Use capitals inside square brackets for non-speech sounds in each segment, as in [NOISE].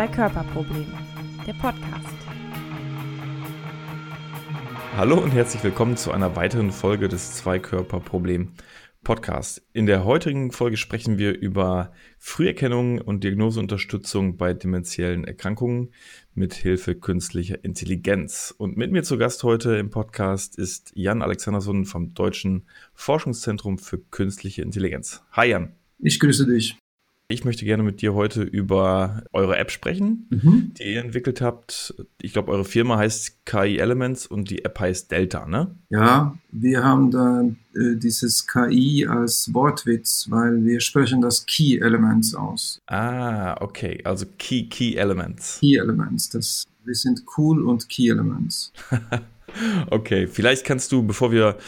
Zwei-Körper-Problem, der Podcast. Hallo und herzlich willkommen zu einer weiteren Folge des Zwei-Körper-Problem Podcast. In der heutigen Folge sprechen wir über Früherkennung und Diagnoseunterstützung bei dementiellen Erkrankungen mit Hilfe künstlicher Intelligenz. Und mit mir zu Gast heute im Podcast ist Jan Alexanderson vom Deutschen Forschungszentrum für künstliche Intelligenz. Hi Jan. Ich grüße dich. Ich möchte gerne mit dir heute über eure App sprechen, mhm. die ihr entwickelt habt. Ich glaube, eure Firma heißt KI Elements und die App heißt Delta, ne? Ja, wir haben da äh, dieses KI als Wortwitz, weil wir sprechen das Key Elements aus. Ah, okay, also Key Key Elements. Key Elements, das wir sind cool und Key Elements. [LAUGHS] okay, vielleicht kannst du, bevor wir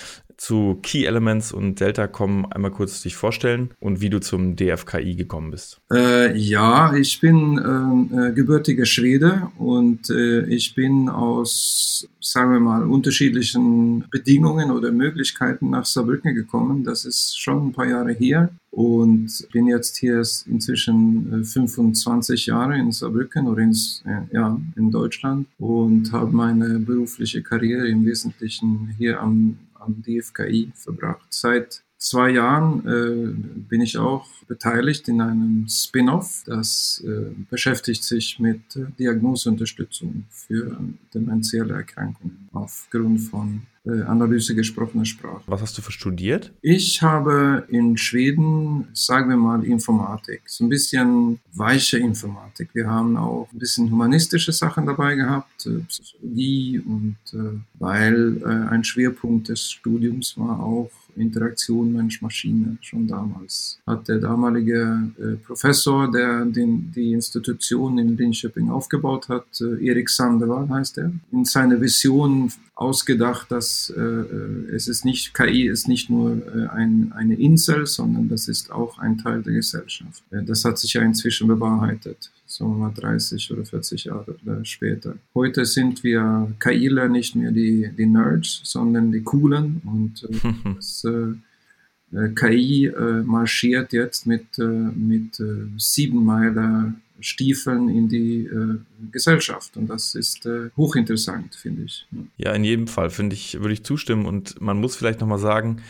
zu Key Elements und Delta kommen, einmal kurz dich vorstellen und wie du zum DFKI gekommen bist. Äh, ja, ich bin äh, äh, gebürtiger Schwede und äh, ich bin aus, sagen wir mal, unterschiedlichen Bedingungen oder Möglichkeiten nach Saarbrücken gekommen. Das ist schon ein paar Jahre her und bin jetzt hier inzwischen 25 äh, Jahre in Saarbrücken oder in, äh, ja, in Deutschland und habe meine berufliche Karriere im Wesentlichen hier am am DFKI verbracht. Seit zwei Jahren äh, bin ich auch beteiligt in einem Spin-off, das äh, beschäftigt sich mit äh, Diagnoseunterstützung für dementielle Erkrankungen aufgrund von äh, Analyse gesprochener Sprache. Was hast du für studiert? Ich habe in Schweden, sagen wir mal, Informatik. So ein bisschen weiche Informatik. Wir haben auch ein bisschen humanistische Sachen dabei gehabt, äh, Psychologie und äh, weil ein Schwerpunkt des Studiums war auch Interaktion Mensch-Maschine schon damals. Hat der damalige äh, Professor, der den, die Institution in Linköping aufgebaut hat, äh, Erik Sandeval heißt er, in seiner Vision ausgedacht, dass äh, äh es ist nicht, KI ist nicht nur äh, ein, eine Insel, sondern das ist auch ein Teil der Gesellschaft. Äh, das hat sich ja inzwischen bewahrheitet sagen wir mal 30 oder 40 Jahre später. Heute sind wir KIler nicht mehr die, die Nerds, sondern die Coolen und äh, [LAUGHS] das, äh, äh KI äh, marschiert jetzt mit, äh, mit äh, sieben Meiler Stiefeln in die äh, Gesellschaft. Und das ist äh, hochinteressant, finde ich. Ja, in jedem Fall, finde ich, würde ich zustimmen. Und man muss vielleicht nochmal sagen,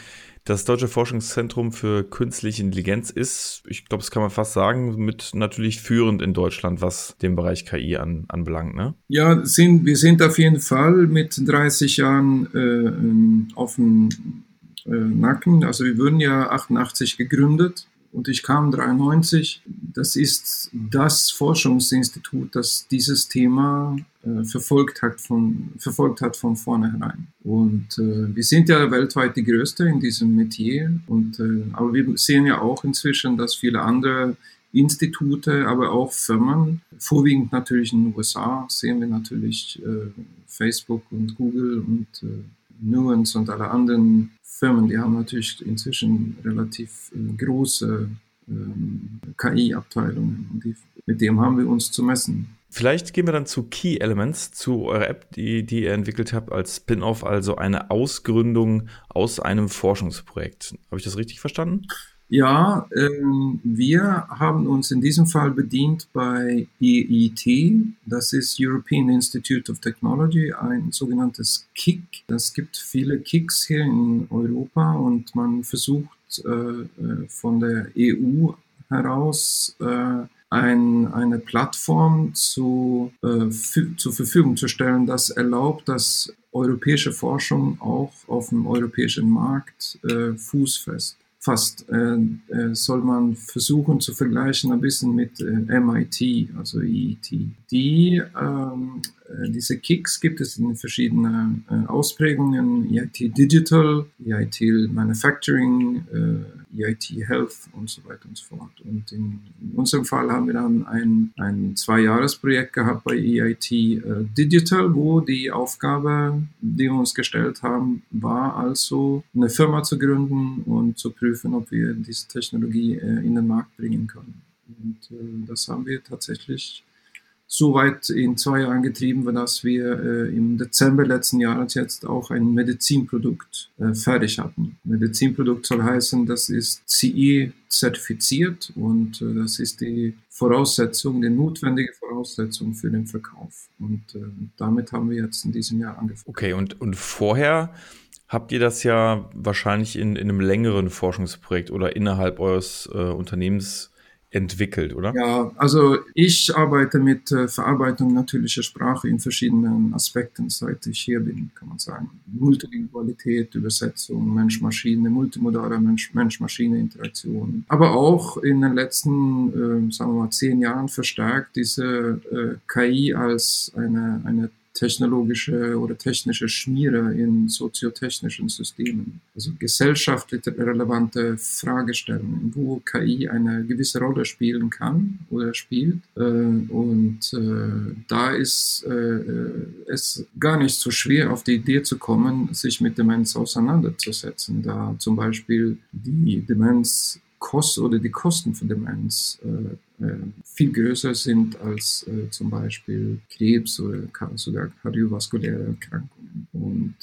das Deutsche Forschungszentrum für Künstliche Intelligenz ist, ich glaube, das kann man fast sagen, mit natürlich führend in Deutschland, was den Bereich KI an, anbelangt. Ne? Ja, sind, wir sind auf jeden Fall mit 30 Jahren äh, ähm, auf dem äh, Nacken. Also wir wurden ja 88 gegründet und ich kam 93. Das ist das Forschungsinstitut, das dieses Thema äh, verfolgt, hat von, verfolgt hat von vornherein. Und äh, wir sind ja weltweit die Größte in diesem Metier. Und, äh, aber wir sehen ja auch inzwischen, dass viele andere Institute, aber auch Firmen, vorwiegend natürlich in den USA, sehen wir natürlich äh, Facebook und Google und äh, Nuance und alle anderen Firmen, die haben natürlich inzwischen relativ äh, große ähm, KI-Abteilungen und die, mit dem haben wir uns zu messen. Vielleicht gehen wir dann zu Key Elements, zu eurer App, die, die ihr entwickelt habt als Spin-off, also eine Ausgründung aus einem Forschungsprojekt. Habe ich das richtig verstanden? Ja, ähm, wir haben uns in diesem Fall bedient bei EIT, das ist European Institute of Technology, ein sogenanntes KIC. Das gibt viele KICs hier in Europa und man versucht äh, äh von der EU heraus äh, ein, eine Plattform zu, äh, zur Verfügung zu stellen, das erlaubt, dass europäische Forschung auch auf dem europäischen Markt äh, fußfest fast äh, äh, soll man versuchen zu vergleichen ein bisschen mit äh, MIT, also EIT. Die, ähm, äh, diese Kicks gibt es in verschiedenen äh, Ausprägungen, EIT Digital, EIT Manufacturing, äh, EIT Health und so weiter und so fort. Und in, in unserem Fall haben wir dann ein, ein Zwei-Jahres-Projekt gehabt bei EIT Digital, wo die Aufgabe, die wir uns gestellt haben, war also eine Firma zu gründen und zu prüfen, ob wir diese Technologie in den Markt bringen können. Und das haben wir tatsächlich so weit in zwei Jahren getrieben, dass wir äh, im Dezember letzten Jahres jetzt auch ein Medizinprodukt äh, fertig hatten. Medizinprodukt soll heißen, das ist CE zertifiziert und äh, das ist die Voraussetzung, die notwendige Voraussetzung für den Verkauf. Und äh, damit haben wir jetzt in diesem Jahr angefangen. Okay, und, und vorher habt ihr das ja wahrscheinlich in, in einem längeren Forschungsprojekt oder innerhalb eures äh, Unternehmens entwickelt, oder? Ja, also ich arbeite mit äh, Verarbeitung natürlicher Sprache in verschiedenen Aspekten, seit ich hier bin, kann man sagen. Multilingualität, Übersetzung, Mensch-Maschine, multimodale Mensch-Maschine-Interaktion. Aber auch in den letzten, äh, sagen wir mal, zehn Jahren verstärkt diese äh, KI als eine, eine technologische oder technische Schmiere in soziotechnischen Systemen. Also gesellschaftlich relevante Fragestellungen, wo KI eine gewisse Rolle spielen kann oder spielt. Äh, und äh, da ist äh, es gar nicht so schwer, auf die Idee zu kommen, sich mit Demenz auseinanderzusetzen, da zum Beispiel die Demenz Kost oder die Kosten für Demenz äh, äh, viel größer sind als äh, zum Beispiel Krebs oder sogar kardiovaskuläre Erkrankungen. Und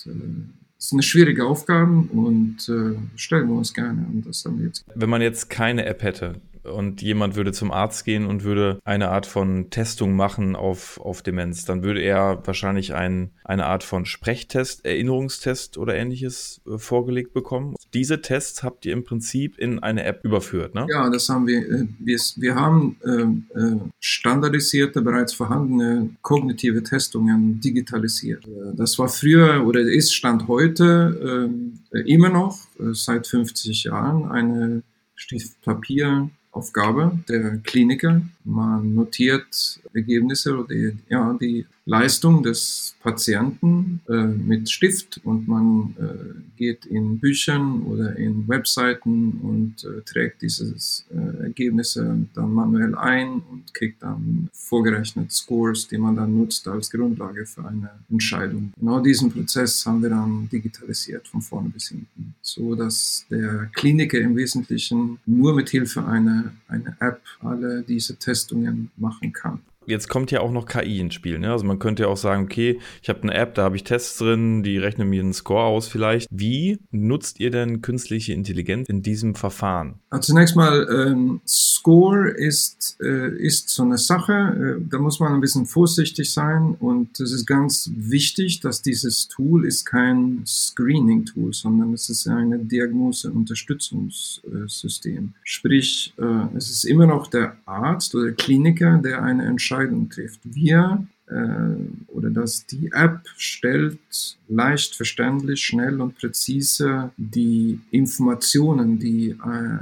es ist eine schwierige Aufgabe und äh, stellen wir uns gerne an. Das wir jetzt. Wenn man jetzt keine App hätte, und jemand würde zum Arzt gehen und würde eine Art von Testung machen auf, auf Demenz, dann würde er wahrscheinlich ein, eine Art von Sprechtest, Erinnerungstest oder ähnliches äh, vorgelegt bekommen. Diese Tests habt ihr im Prinzip in eine App überführt, ne? Ja, das haben wir. Äh, wir, wir haben äh, äh, standardisierte, bereits vorhandene kognitive Testungen digitalisiert. Äh, das war früher oder ist Stand heute äh, immer noch seit 50 Jahren eine Stift Papier Aufgabe der Kliniker. Man notiert Ergebnisse oder die, ja, die Leistung des Patienten äh, mit Stift und man äh, geht in Büchern oder in Webseiten und äh, trägt diese äh, Ergebnisse dann manuell ein und kriegt dann vorgerechnet Scores, die man dann nutzt als Grundlage für eine Entscheidung. Genau diesen Prozess haben wir dann digitalisiert von vorne bis hinten, so dass der Kliniker im Wesentlichen nur mit Hilfe einer, einer App alle diese Testungen machen kann jetzt kommt ja auch noch KI ins Spiel. Ne? Also man könnte ja auch sagen, okay, ich habe eine App, da habe ich Tests drin, die rechnen mir einen Score aus vielleicht. Wie nutzt ihr denn künstliche Intelligenz in diesem Verfahren? Also zunächst mal, ähm, Score ist, äh, ist so eine Sache, äh, da muss man ein bisschen vorsichtig sein und es ist ganz wichtig, dass dieses Tool ist kein Screening-Tool, sondern es ist eine Diagnose-Unterstützungssystem. Sprich, äh, es ist immer noch der Arzt oder der Kliniker, der eine Entscheidung Entscheidung trifft. Wir äh, oder dass die App stellt leicht verständlich, schnell und präzise die Informationen, die äh,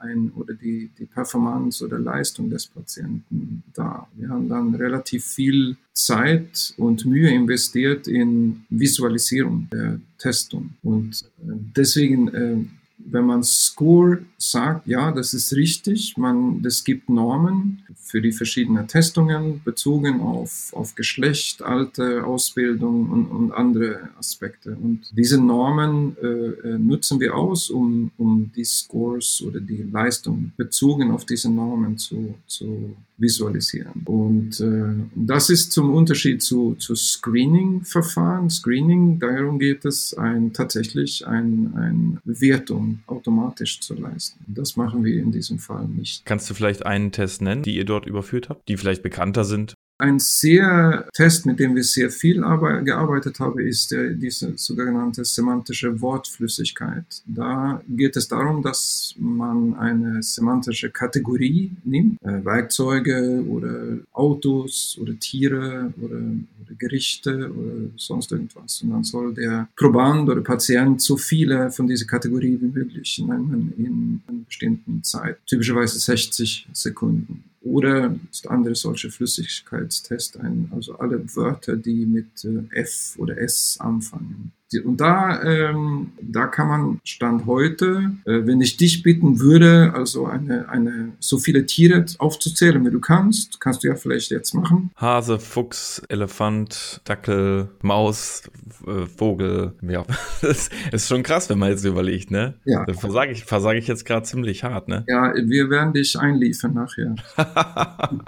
ein oder die, die Performance oder Leistung des Patienten dar. Wir haben dann relativ viel Zeit und Mühe investiert in Visualisierung der Testung und äh, deswegen äh, wenn man Score sagt, ja, das ist richtig, man, es gibt Normen für die verschiedenen Testungen bezogen auf, auf Geschlecht, Alter, Ausbildung und, und andere Aspekte. Und diese Normen äh, äh, nutzen wir aus, um, um die Scores oder die Leistung bezogen auf diese Normen zu, zu visualisieren. Und äh, das ist zum Unterschied zu, zu Screening-Verfahren. Screening, darum geht es, ein, tatsächlich ein, eine Bewertung automatisch zu leisten. Das machen wir in diesem Fall nicht. Kannst du vielleicht einen Test nennen, die ihr dort überführt habt, die vielleicht bekannter sind? Ein sehr Test, mit dem wir sehr viel gearbeitet haben, ist der, diese sogenannte semantische Wortflüssigkeit. Da geht es darum, dass man eine semantische Kategorie nimmt, äh, Werkzeuge oder Autos oder Tiere oder, oder Gerichte oder sonst irgendwas. Und dann soll der Proband oder Patient so viele von dieser Kategorie wie möglich nennen in einer bestimmten Zeit, typischerweise 60 Sekunden. Oder ist andere solche Flüssigkeitstest ein, also alle Wörter, die mit äh, F oder S anfangen. Und da, ähm, da kann man Stand heute, äh, wenn ich dich bitten würde, also eine, eine, so viele Tiere aufzuzählen, wie du kannst, kannst du ja vielleicht jetzt machen. Hase, Fuchs, Elefant, Dackel, Maus, äh, Vogel. Ja, [LAUGHS] das ist schon krass, wenn man jetzt überlegt, ne? Ja. Da versage ich, versage ich jetzt gerade ziemlich hart, ne? Ja, wir werden dich einliefern nachher. [LAUGHS]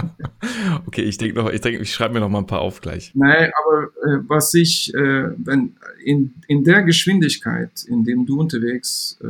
[LAUGHS] Okay, ich denke noch, ich denke, ich schreibe mir noch mal ein paar auf gleich. Nein, aber äh, was ich, äh, wenn in, in der Geschwindigkeit, in dem du unterwegs äh,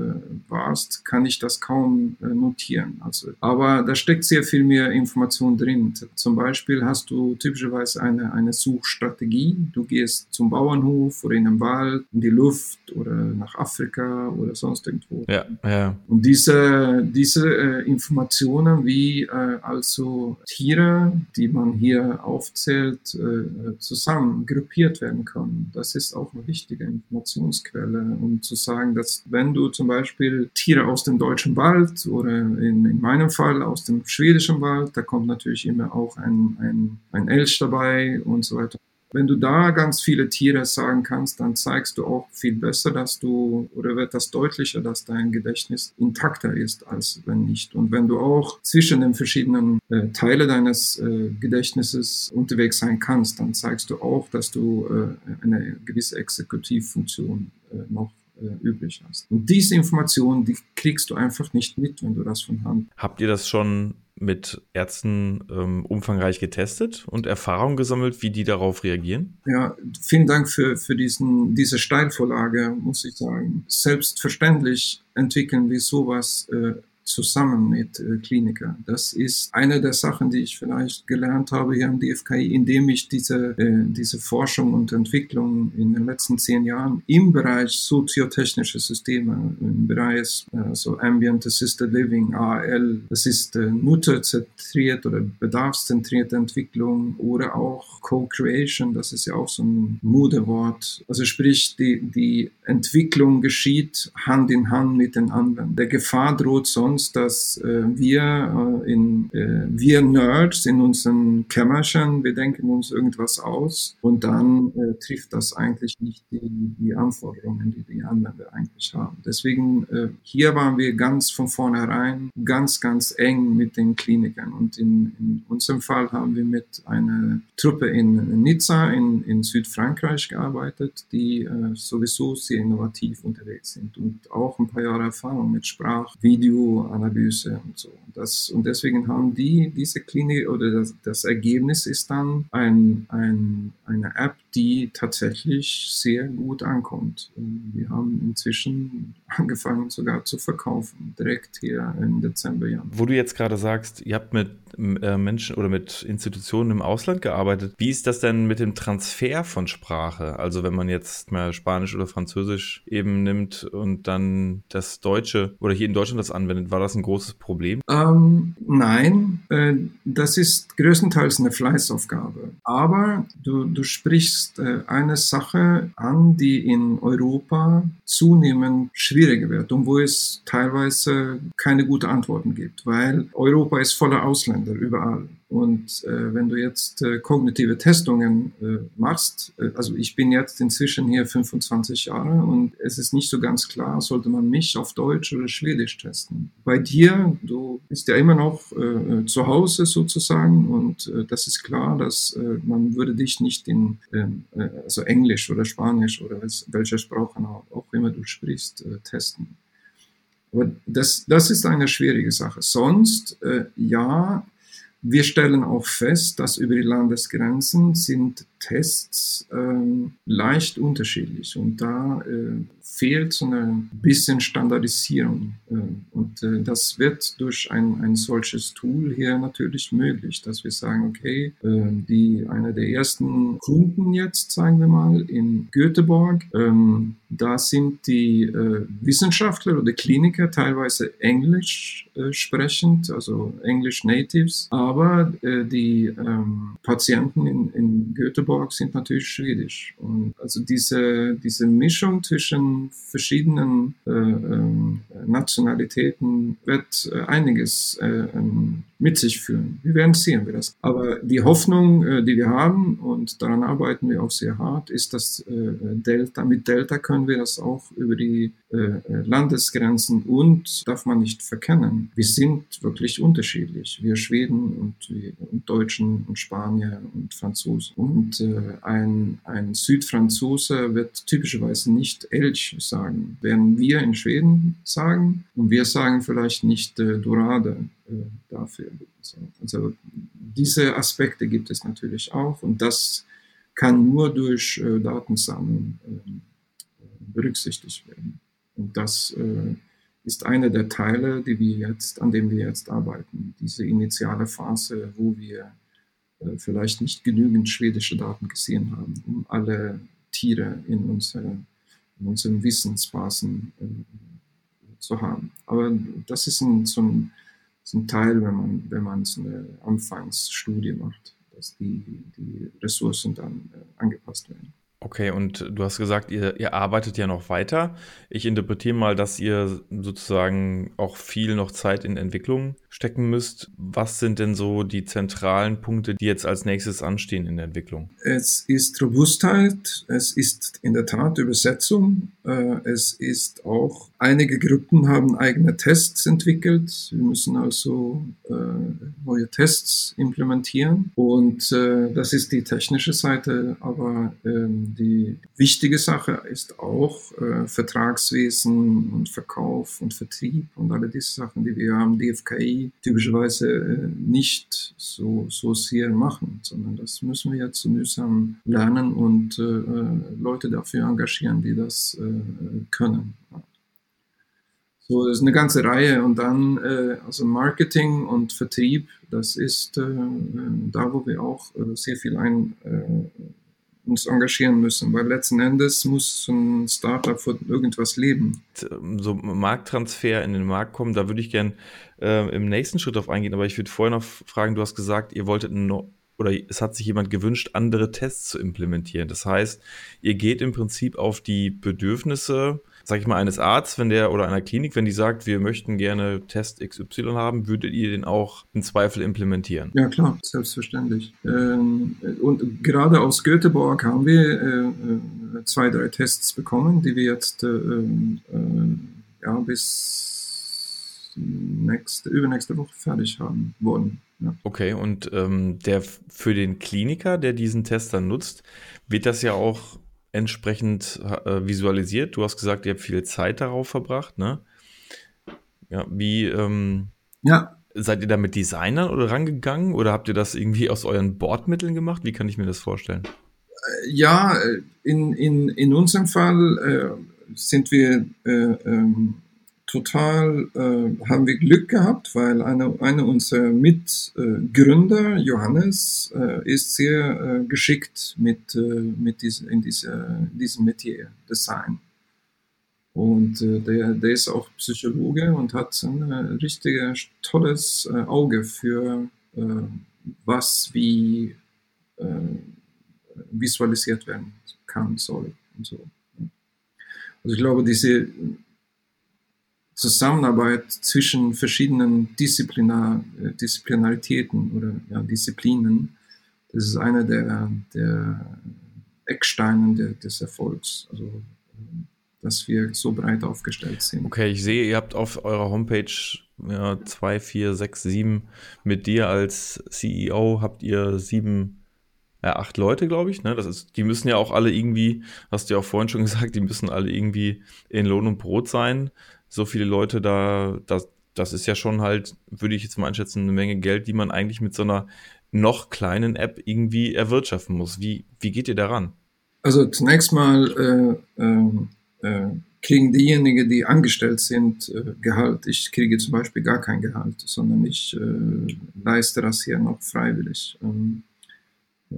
warst, kann ich das kaum äh, notieren. Also, aber da steckt sehr viel mehr Information drin. Zum Beispiel hast du typischerweise eine, eine Suchstrategie. Du gehst zum Bauernhof oder in den Wald, in die Luft oder nach Afrika oder sonst irgendwo. Ja, ja. Und diese, diese äh, Informationen, wie äh, also Tiere, die man hier aufzählt, äh, zusammen gruppiert werden können, das ist auch eine wichtige Informationsquelle, um zu sagen, dass wenn du zum Beispiel Tiere aus dem deutschen Wald oder in, in meinem Fall aus dem schwedischen Wald, da kommt natürlich immer auch ein, ein, ein Elch dabei und so weiter wenn du da ganz viele Tiere sagen kannst, dann zeigst du auch viel besser, dass du, oder wird das deutlicher, dass dein Gedächtnis intakter ist, als wenn nicht. Und wenn du auch zwischen den verschiedenen äh, Teile deines äh, Gedächtnisses unterwegs sein kannst, dann zeigst du auch, dass du äh, eine gewisse Exekutivfunktion äh, noch äh, übrig hast. Und diese Informationen, die kriegst du einfach nicht mit, wenn du das von Hand. Habt ihr das schon mit Ärzten ähm, umfangreich getestet und Erfahrungen gesammelt, wie die darauf reagieren? Ja, vielen Dank für, für diesen, diese Steilvorlage, muss ich sagen. Selbstverständlich entwickeln wir sowas äh, zusammen mit äh, Kliniker. Das ist eine der Sachen, die ich vielleicht gelernt habe hier am DFKI, indem ich diese, äh, diese Forschung und Entwicklung in den letzten zehn Jahren im Bereich soziotechnische Systeme, im Bereich äh, so Ambient Assisted Living, AL, das ist äh, nutzerzentriert oder bedarfszentrierte Entwicklung oder auch Co-Creation, das ist ja auch so ein Modewort. Also sprich, die, die Entwicklung geschieht Hand in Hand mit den anderen. Der Gefahr droht sonst uns, dass äh, wir äh, in äh, wir Nerds in unseren Kämmerchen, wir denken uns irgendwas aus und dann äh, trifft das eigentlich nicht die, die Anforderungen, die die Anwender eigentlich haben. Deswegen äh, hier waren wir ganz von vornherein ganz, ganz eng mit den Klinikern und in, in unserem Fall haben wir mit einer Truppe in Nizza in, in Südfrankreich gearbeitet, die äh, sowieso sehr innovativ unterwegs sind und auch ein paar Jahre Erfahrung mit Sprach, Video, Analyse und so. Das, und deswegen haben die diese Klinik oder das, das Ergebnis ist dann ein, ein, eine App, die tatsächlich sehr gut ankommt. Wir haben inzwischen angefangen sogar zu verkaufen, direkt hier im Dezember, Januar. Wo du jetzt gerade sagst, ihr habt mit äh, Menschen oder mit Institutionen im Ausland gearbeitet. Wie ist das denn mit dem Transfer von Sprache? Also wenn man jetzt mal Spanisch oder Französisch eben nimmt und dann das Deutsche oder hier in Deutschland das anwendet, war das ein großes Problem? Ähm, nein, äh, das ist größtenteils eine Fleißaufgabe. Aber du, du sprichst äh, eine Sache an, die in Europa zunehmend schwieriger wird und wo es teilweise keine guten Antworten gibt, weil Europa ist voller Ausländer überall. Und äh, wenn du jetzt äh, kognitive Testungen äh, machst, äh, also ich bin jetzt inzwischen hier 25 Jahre und es ist nicht so ganz klar, sollte man mich auf Deutsch oder Schwedisch testen. Bei dir, du bist ja immer noch äh, zu Hause sozusagen und äh, das ist klar, dass äh, man würde dich nicht in ähm, äh, also Englisch oder Spanisch oder welche Sprache auch immer du sprichst, äh, testen. Aber das, das ist eine schwierige Sache. Sonst, äh, ja, wir stellen auch fest, dass über die Landesgrenzen sind Tests ähm, leicht unterschiedlich und da äh, fehlt so ein bisschen Standardisierung äh, und äh, das wird durch ein, ein solches Tool hier natürlich möglich, dass wir sagen, okay, äh, die einer der ersten Kunden jetzt, sagen wir mal, in Göteborg, ähm, da sind die äh, Wissenschaftler oder Kliniker teilweise Englisch äh, sprechend, also Englisch Natives, aber die ähm, Patienten in, in Göteborg sind natürlich schwedisch. Und also diese, diese Mischung zwischen verschiedenen äh, äh, Nationalitäten wird äh, einiges äh, ähm, mit sich führen. Wir werden sehen, wie das. Aber die Hoffnung, äh, die wir haben, und daran arbeiten wir auch sehr hart, ist, dass äh, Delta, mit Delta können wir das auch über die Landesgrenzen und darf man nicht verkennen. Wir sind wirklich unterschiedlich. Wir Schweden und, und Deutschen und Spanier und Franzosen. Und äh, ein, ein Südfranzose wird typischerweise nicht Elch sagen, werden wir in Schweden sagen und wir sagen vielleicht nicht äh, Dorade äh, dafür. Also diese Aspekte gibt es natürlich auch und das kann nur durch äh, Datensammeln äh, berücksichtigt werden. Und das äh, ist einer der Teile, die wir jetzt, an dem wir jetzt arbeiten. Diese initiale Phase, wo wir äh, vielleicht nicht genügend schwedische Daten gesehen haben, um alle Tiere in, unsere, in unseren Wissensbasen äh, zu haben. Aber das ist ein, so, ein, ein Teil, wenn man, wenn man so eine Anfangsstudie macht, dass die, die Ressourcen dann äh, angepasst werden. Okay, und du hast gesagt, ihr, ihr arbeitet ja noch weiter. Ich interpretiere mal, dass ihr sozusagen auch viel noch Zeit in Entwicklung stecken müsst. Was sind denn so die zentralen Punkte, die jetzt als nächstes anstehen in der Entwicklung? Es ist Robustheit, es ist in der Tat Übersetzung, äh, es ist auch, einige Gruppen haben eigene Tests entwickelt. Wir müssen also äh, neue Tests implementieren und äh, das ist die technische Seite, aber ähm, die wichtige Sache ist auch Vertragswesen und Verkauf und Vertrieb und alle diese Sachen, die wir haben, DFKI, typischerweise äh, nicht so, so sehr machen, sondern das müssen wir jetzt mühsam lernen und äh, äh, Leute dafür engagieren, die das äh, können. So, das ist eine ganze Reihe und dann äh, also Marketing und Vertrieb, das ist äh, da, wo wir auch sehr viel ein, uns engagieren müssen, weil letzten Endes muss ein Startup von irgendwas leben. So Markttransfer in den Markt kommen, da würde ich gern äh, im nächsten Schritt auf eingehen, aber ich würde vorher noch fragen, du hast gesagt, ihr wolltet no oder es hat sich jemand gewünscht, andere Tests zu implementieren. Das heißt, ihr geht im Prinzip auf die Bedürfnisse sag ich mal, eines Arztes, wenn der oder einer Klinik, wenn die sagt, wir möchten gerne Test XY haben, würdet ihr den auch im Zweifel implementieren? Ja, klar, selbstverständlich. Ähm, und gerade aus Göteborg haben wir äh, äh, zwei, drei Tests bekommen, die wir jetzt äh, ja, bis nächste, übernächste Woche fertig haben wollen. Ja. Okay, und ähm, der für den Kliniker, der diesen Test dann nutzt, wird das ja auch entsprechend äh, visualisiert? Du hast gesagt, ihr habt viel Zeit darauf verbracht, ne? Ja, wie ähm, ja. seid ihr da mit Designern oder rangegangen oder habt ihr das irgendwie aus euren Bordmitteln gemacht? Wie kann ich mir das vorstellen? Äh, ja, in, in, in unserem Fall äh, sind wir äh, ähm, total äh, haben wir Glück gehabt, weil einer eine unserer Mitgründer, Johannes, äh, ist sehr äh, geschickt mit, äh, mit diese, in diese, diesem Metier, Design. Und äh, der, der ist auch Psychologe und hat ein äh, richtig tolles Auge für was wie visualisiert werden kann, soll und so. Also ich glaube, diese Zusammenarbeit zwischen verschiedenen Disziplinar, äh, Disziplinaritäten oder ja, Disziplinen, das ist einer der, der Ecksteine des Erfolgs. Also, dass wir so breit aufgestellt sind. Okay, ich sehe, ihr habt auf eurer Homepage ja, 2, 4, 6, 7 mit dir als CEO habt ihr sieben, ja, acht Leute, glaube ich. Ne? Das ist, die müssen ja auch alle irgendwie, hast du ja auch vorhin schon [LAUGHS] gesagt, die müssen alle irgendwie in Lohn und Brot sein so viele Leute da, das, das ist ja schon halt, würde ich jetzt mal einschätzen, eine Menge Geld, die man eigentlich mit so einer noch kleinen App irgendwie erwirtschaften muss. Wie, wie geht ihr daran? Also zunächst mal äh, äh, äh, kriegen diejenigen, die angestellt sind, äh, Gehalt. Ich kriege zum Beispiel gar kein Gehalt, sondern ich äh, leiste das hier noch freiwillig. Ähm, äh,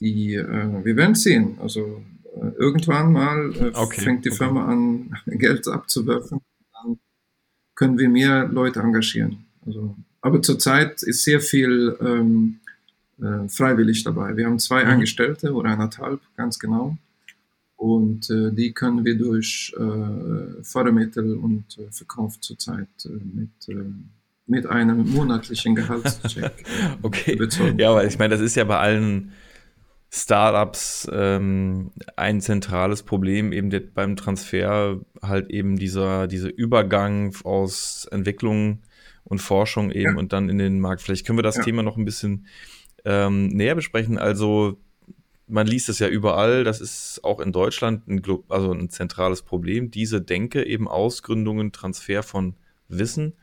die, wir werden sehen. Also äh, irgendwann mal äh, okay, fängt die okay. Firma an, [LAUGHS] Geld abzuwerfen. Dann können wir mehr Leute engagieren. Also, aber zurzeit ist sehr viel ähm, äh, freiwillig dabei. Wir haben zwei mhm. Angestellte oder eineinhalb, ganz genau. Und äh, die können wir durch äh, Fördermittel und äh, Verkauf zurzeit äh, mit, mit einem monatlichen [LAUGHS] Gehaltscheck okay. Überzeugen. Ja, aber ich meine, das ist ja bei allen Startups ähm, ein zentrales Problem eben beim Transfer halt eben dieser, dieser Übergang aus Entwicklung und Forschung eben ja. und dann in den Markt. Vielleicht können wir das ja. Thema noch ein bisschen ähm, näher besprechen. Also man liest es ja überall, das ist auch in Deutschland ein, also ein zentrales Problem, diese Denke eben Ausgründungen, Transfer von Wissen.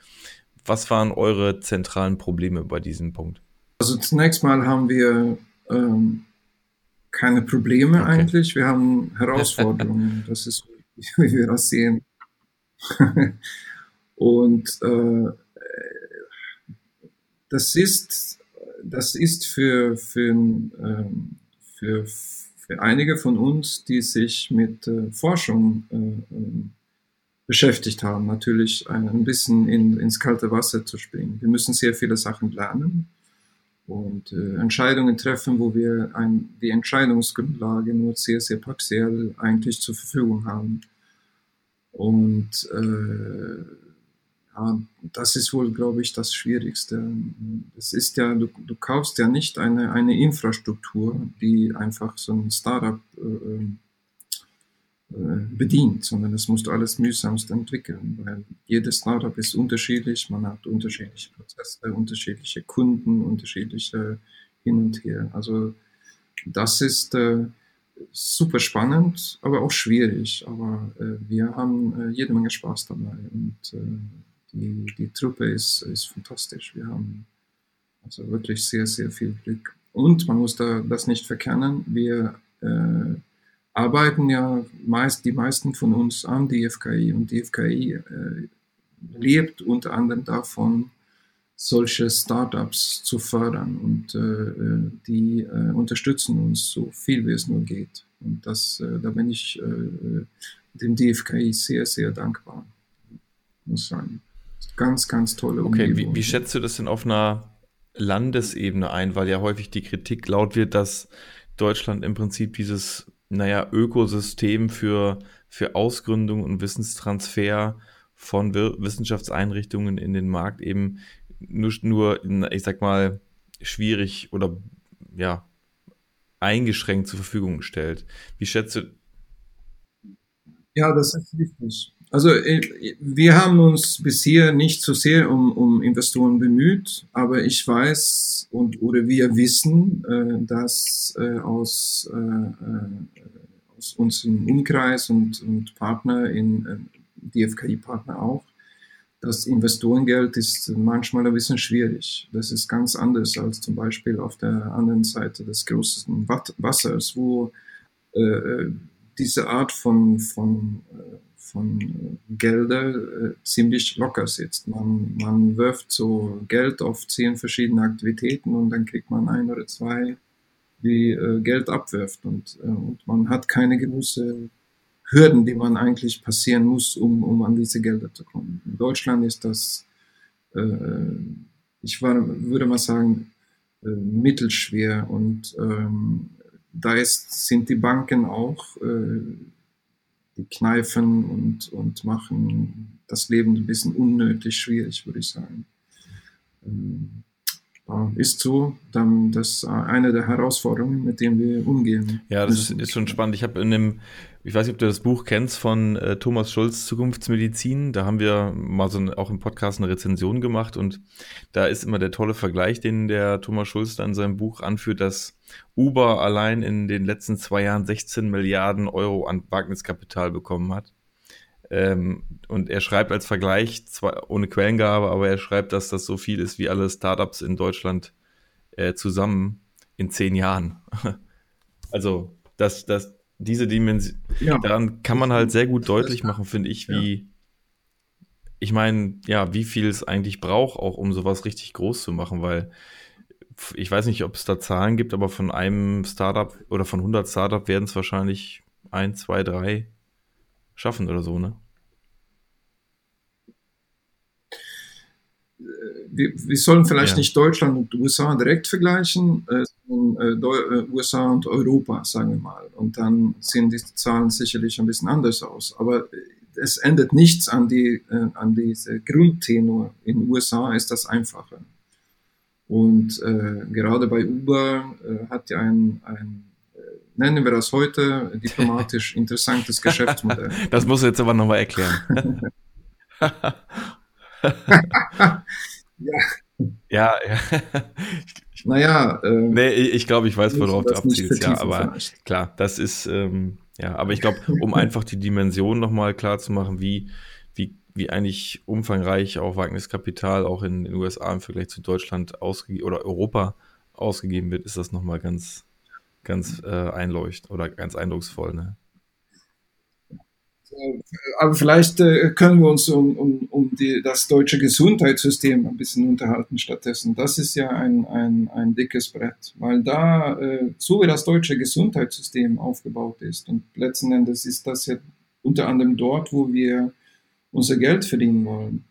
was waren eure zentralen Probleme bei diesem Punkt? Also zunächst mal haben wir ähm, keine Probleme okay. eigentlich, wir haben Herausforderungen. [LAUGHS] das ist, wie wir das sehen. [LAUGHS] Und äh, das ist, das ist für, für, ähm, für, für einige von uns, die sich mit äh, Forschung äh, ähm, beschäftigt haben, natürlich ein bisschen in, ins kalte Wasser zu springen. Wir müssen sehr viele Sachen lernen und äh, Entscheidungen treffen, wo wir ein, die Entscheidungsgrundlage nur sehr, sehr partiell eigentlich zur Verfügung haben. Und äh, ja, das ist wohl, glaube ich, das Schwierigste. Es ist ja, du, du kaufst ja nicht eine, eine Infrastruktur, die einfach so ein Startup äh, bedient, sondern das musst du alles mühsamst entwickeln, weil jedes Startup ist unterschiedlich, man hat unterschiedliche Prozesse, unterschiedliche Kunden, unterschiedliche hin und her. Also das ist äh, super spannend, aber auch schwierig. Aber äh, wir haben äh, jede Menge Spaß dabei und äh, die, die Truppe ist, ist fantastisch. Wir haben also wirklich sehr, sehr viel Glück. Und man muss da das nicht verkennen, wir äh, arbeiten ja meist, die meisten von uns an die FKI und die FKI äh, lebt unter anderem davon, solche Startups zu fördern und äh, die äh, unterstützen uns so viel wie es nur geht. Und das, äh, da bin ich äh, dem DFKI sehr, sehr dankbar, muss sagen. Ganz, ganz tolle Okay, wie, wie schätzt du das denn auf einer Landesebene ein? Weil ja häufig die Kritik laut wird, dass Deutschland im Prinzip dieses, naja, Ökosystem für, für Ausgründung und Wissenstransfer von Wissenschaftseinrichtungen in den Markt eben nur, nur, ich sag mal, schwierig oder ja, eingeschränkt zur Verfügung stellt. Wie schätzt du? Ja, das ist richtig. Also äh, wir haben uns bisher nicht so sehr um, um Investoren bemüht, aber ich weiß und oder wir wissen, äh, dass äh, aus, äh, äh aus unserem Umkreis und, und Partner in äh, DFKI-Partner auch, das Investorengeld ist manchmal ein bisschen schwierig. Das ist ganz anders als zum Beispiel auf der anderen Seite des großen Wassers, wo äh, diese Art von, von von Gelder äh, ziemlich locker sitzt. Man, man wirft so Geld auf zehn verschiedene Aktivitäten und dann kriegt man ein oder zwei, die äh, Geld abwirft und, äh, und man hat keine gewisse Hürden, die man eigentlich passieren muss, um, um an diese Gelder zu kommen. In Deutschland ist das, äh, ich war, würde mal sagen, äh, mittelschwer und ähm, da ist, sind die Banken auch äh, kneifen und, und machen das Leben ein bisschen unnötig schwierig, würde ich sagen. Ähm, ist so, dann das eine der Herausforderungen, mit denen wir umgehen. Ja, das ist, ist, schon spannend. Ich habe in dem, ich weiß nicht, ob du das Buch kennst von äh, Thomas Schulz, Zukunftsmedizin. Da haben wir mal so ein, auch im Podcast eine Rezension gemacht und da ist immer der tolle Vergleich, den der Thomas Schulz da in seinem Buch anführt, dass Uber allein in den letzten zwei Jahren 16 Milliarden Euro an Wagniskapital bekommen hat. Ähm, und er schreibt als Vergleich, zwar ohne Quellengabe, aber er schreibt, dass das so viel ist wie alle Startups in Deutschland äh, zusammen in zehn Jahren. [LAUGHS] also, dass, dass diese Dimension, ja. daran kann man halt sehr gut deutlich machen, finde ich, wie, ja. ich meine, ja, wie viel es eigentlich braucht, auch um sowas richtig groß zu machen, weil ich weiß nicht, ob es da Zahlen gibt, aber von einem Startup oder von 100 Startup werden es wahrscheinlich ein, zwei, drei schaffen oder so, ne? Wir, wir sollen vielleicht ja. nicht Deutschland und USA direkt vergleichen, äh, sondern äh, äh USA und Europa, sagen wir mal. Und dann sehen die Zahlen sicherlich ein bisschen anders aus. Aber es ändert nichts an, die, äh, an diese Grundtenor. In USA ist das einfacher. Und äh, gerade bei Uber äh, hat ja ein, ein nennen wir das heute, diplomatisch interessantes Geschäftsmodell. [LAUGHS] Das musst du jetzt aber nochmal erklären. [LAUGHS] [LAUGHS] ja. Ja, ja. Naja. Ähm, nee, ich glaube, ich weiß, worauf du abzielst. Ja, aber vielleicht. klar, das ist, ähm, ja, aber ich glaube, um einfach die Dimension nochmal klar zu machen, wie, wie, wie eigentlich umfangreich auch Wagniskapital auch in den USA im Vergleich zu Deutschland ausgegeben oder Europa ausgegeben wird, ist das nochmal ganz, ganz äh, einleuchtend oder ganz eindrucksvoll. Ne? Aber vielleicht äh, können wir uns um, um, um die, das deutsche Gesundheitssystem ein bisschen unterhalten stattdessen. Das ist ja ein, ein, ein dickes Brett, weil da, äh, so wie das deutsche Gesundheitssystem aufgebaut ist, und letzten Endes ist das ja unter anderem dort, wo wir unser Geld verdienen wollen,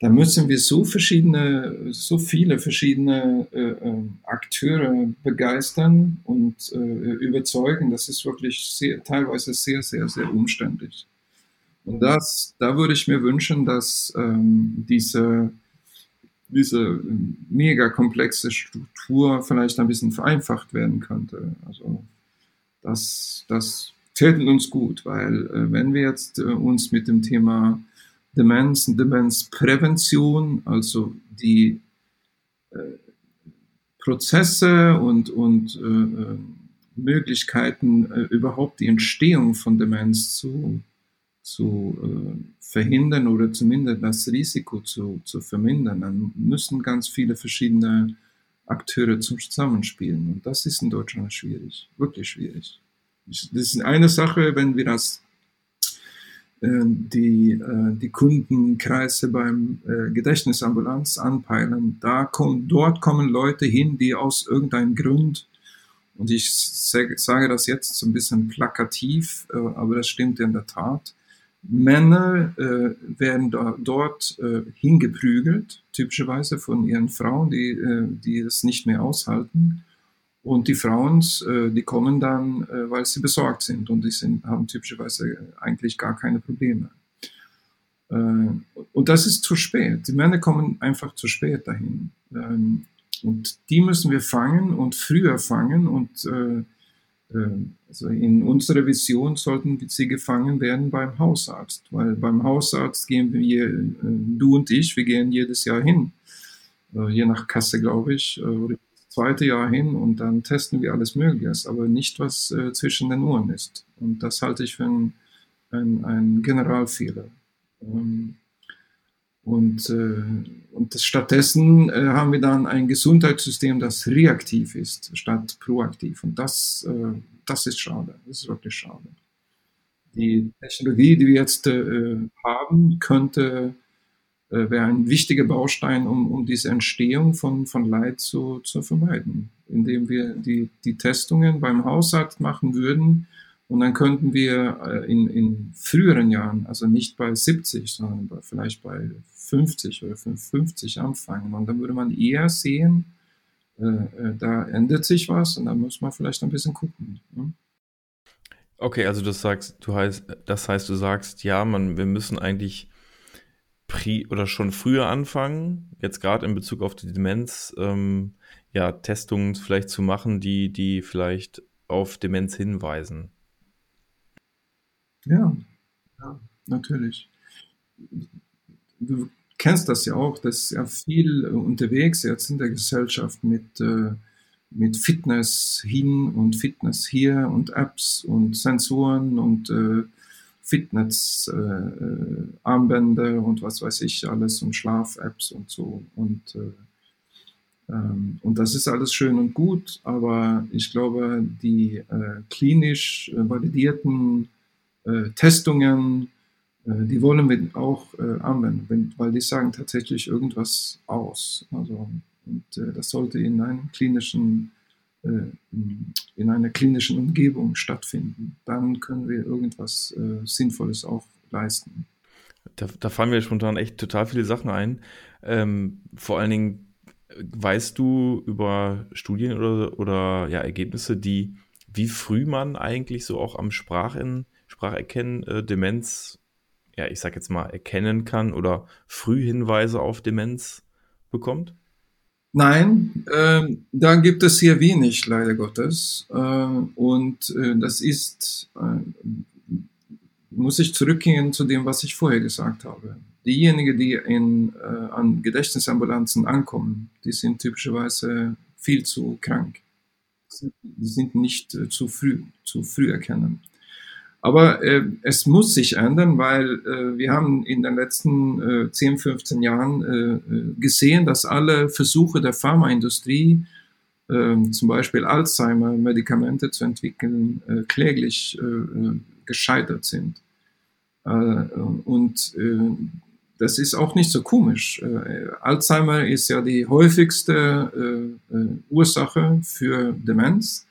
da müssen wir so verschiedene, so viele verschiedene äh, äh, Akteure begeistern und äh, überzeugen. Das ist wirklich sehr, teilweise sehr, sehr, sehr umständlich. Und das, da würde ich mir wünschen, dass ähm, diese, diese mega komplexe Struktur vielleicht ein bisschen vereinfacht werden könnte. Also das, das täten uns gut, weil äh, wenn wir jetzt äh, uns mit dem Thema Demenz, Demenzprävention, also die äh, Prozesse und, und äh, äh, Möglichkeiten, äh, überhaupt die Entstehung von Demenz zu, zu äh, verhindern oder zumindest das Risiko zu, zu vermindern, dann müssen ganz viele verschiedene Akteure zusammenspielen. Und das ist in Deutschland schwierig, wirklich schwierig. Das ist eine Sache, wenn wir das die, äh, die Kundenkreise beim äh, Gedächtnisambulanz anpeilen. Da kommen, dort kommen Leute hin, die aus irgendeinem Grund, und ich sage das jetzt so ein bisschen plakativ, aber das stimmt in der Tat, Männer äh, werden da, dort äh, hingeprügelt, typischerweise von ihren Frauen, die, äh, die es nicht mehr aushalten. Und die Frauen, äh, die kommen dann, äh, weil sie besorgt sind und die sind, haben typischerweise eigentlich gar keine Probleme. Äh, und das ist zu spät. Die Männer kommen einfach zu spät dahin. Ähm, und die müssen wir fangen und früher fangen und äh, äh, also in unserer Vision sollten sie gefangen werden beim Hausarzt, weil beim Hausarzt gehen wir, äh, du und ich, wir gehen jedes Jahr hin, je nach Kasse, glaube ich, zweite Jahr hin und dann testen wir alles Mögliche, aber nicht, was äh, zwischen den Uhren ist. Und das halte ich für einen ein Generalfehler. Ähm, und, äh, und das, stattdessen äh, haben wir dann ein Gesundheitssystem, das reaktiv ist, statt proaktiv. Und das, äh, das ist schade. Das ist wirklich schade. Die Technologie, die wir jetzt äh, haben, könnte äh, wäre ein wichtiger Baustein, um, um diese Entstehung von, von Leid zu, zu vermeiden, indem wir die, die Testungen beim Hausarzt machen würden und dann könnten wir äh, in, in früheren Jahren, also nicht bei 70, sondern bei, vielleicht bei 50 oder 55 anfangen und dann würde man eher sehen, äh, äh, da ändert sich was und dann muss man vielleicht ein bisschen gucken. Ne? Okay, also das sagst, du heißt, das heißt, du sagst, ja, man, wir müssen eigentlich pri oder schon früher anfangen, jetzt gerade in Bezug auf die Demenz, ähm, ja, Testungen vielleicht zu machen, die, die vielleicht auf Demenz hinweisen. Ja, ja, natürlich. Du kennst das ja auch, dass ja viel unterwegs jetzt in der Gesellschaft mit, äh, mit Fitness hin und Fitness hier und Apps und Sensoren und äh, Fitness-Armbänder äh, und was weiß ich alles und Schlaf-Apps und so. Und, äh, ähm, und das ist alles schön und gut, aber ich glaube, die äh, klinisch äh, validierten äh, Testungen, äh, die wollen wir auch anwenden, weil die sagen tatsächlich irgendwas aus. Also, und das sollte in einem klinischen äh, in einer klinischen Umgebung stattfinden. Dann können wir irgendwas äh, Sinnvolles auch leisten. Da, da, fallen mir spontan echt total viele Sachen ein. Ähm, vor allen Dingen äh, weißt du über Studien oder, oder ja, Ergebnisse, die, wie früh man eigentlich so auch am Sprachen, Spracherkennen äh, Demenz, ja, ich sag jetzt mal, erkennen kann oder Frühhinweise auf Demenz bekommt? Nein, äh, da gibt es sehr wenig, leider Gottes. Äh, und äh, das ist, äh, muss ich zurückgehen zu dem, was ich vorher gesagt habe. Diejenigen, die in, äh, an Gedächtnisambulanzen ankommen, die sind typischerweise viel zu krank. Die sind nicht äh, zu früh, zu früh erkennen. Aber äh, es muss sich ändern, weil äh, wir haben in den letzten äh, 10, 15 Jahren äh, äh, gesehen, dass alle Versuche der Pharmaindustrie, äh, zum Beispiel Alzheimer-Medikamente zu entwickeln, äh, kläglich äh, äh gescheitert sind. Äh, und äh, das ist auch nicht so komisch. Alzheimer ist ja die häufigste äh Ursache für Demenz.